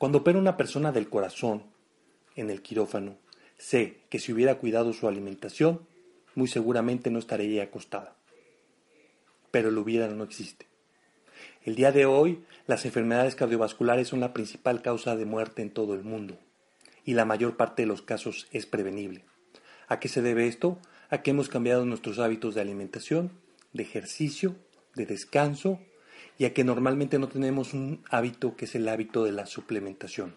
Cuando opera una persona del corazón en el quirófano, sé que si hubiera cuidado su alimentación, muy seguramente no estaría acostada. Pero lo hubiera no existe. El día de hoy, las enfermedades cardiovasculares son la principal causa de muerte en todo el mundo, y la mayor parte de los casos es prevenible. ¿A qué se debe esto? A que hemos cambiado nuestros hábitos de alimentación, de ejercicio, de descanso, y a que normalmente no tenemos un hábito que es el hábito de la suplementación.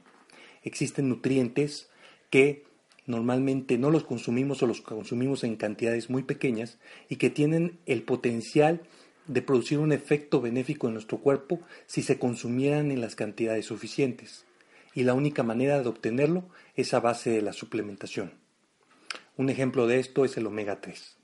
Existen nutrientes que normalmente no los consumimos o los consumimos en cantidades muy pequeñas y que tienen el potencial de producir un efecto benéfico en nuestro cuerpo si se consumieran en las cantidades suficientes. Y la única manera de obtenerlo es a base de la suplementación. Un ejemplo de esto es el omega 3.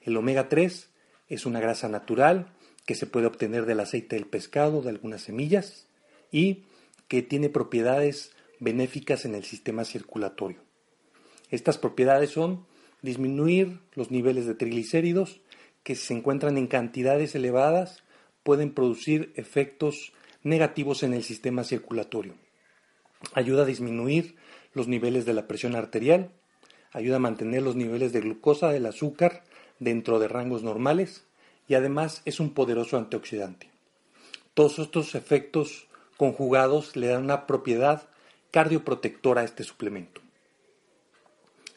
El omega 3 es una grasa natural que se puede obtener del aceite del pescado, de algunas semillas y que tiene propiedades benéficas en el sistema circulatorio. Estas propiedades son disminuir los niveles de triglicéridos que si se encuentran en cantidades elevadas pueden producir efectos negativos en el sistema circulatorio. Ayuda a disminuir los niveles de la presión arterial, ayuda a mantener los niveles de glucosa del azúcar dentro de rangos normales y además es un poderoso antioxidante. Todos estos efectos conjugados le dan una propiedad cardioprotectora a este suplemento.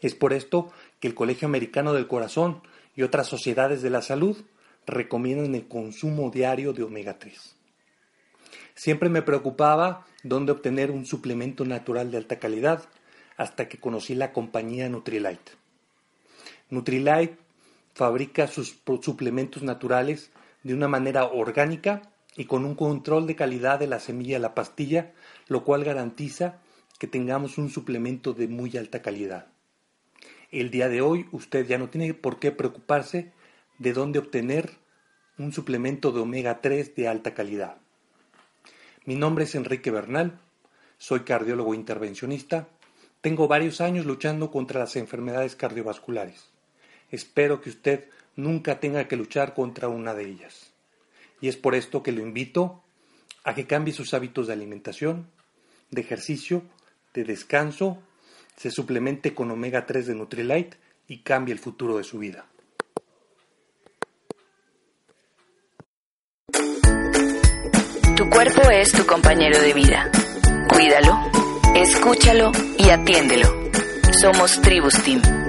Es por esto que el Colegio Americano del Corazón y otras sociedades de la salud recomiendan el consumo diario de omega 3. Siempre me preocupaba dónde obtener un suplemento natural de alta calidad hasta que conocí la compañía Nutrilite. Nutrilite fabrica sus suplementos naturales de una manera orgánica y con un control de calidad de la semilla a la pastilla, lo cual garantiza que tengamos un suplemento de muy alta calidad. El día de hoy usted ya no tiene por qué preocuparse de dónde obtener un suplemento de omega 3 de alta calidad. Mi nombre es Enrique Bernal, soy cardiólogo intervencionista tengo varios años luchando contra las enfermedades cardiovasculares. Espero que usted nunca tenga que luchar contra una de ellas. Y es por esto que lo invito a que cambie sus hábitos de alimentación, de ejercicio, de descanso, se suplemente con omega 3 de Nutrilite y cambie el futuro de su vida. Tu cuerpo es tu compañero de vida. Cuídalo Escúchalo y atiéndelo. Somos Tribus Team.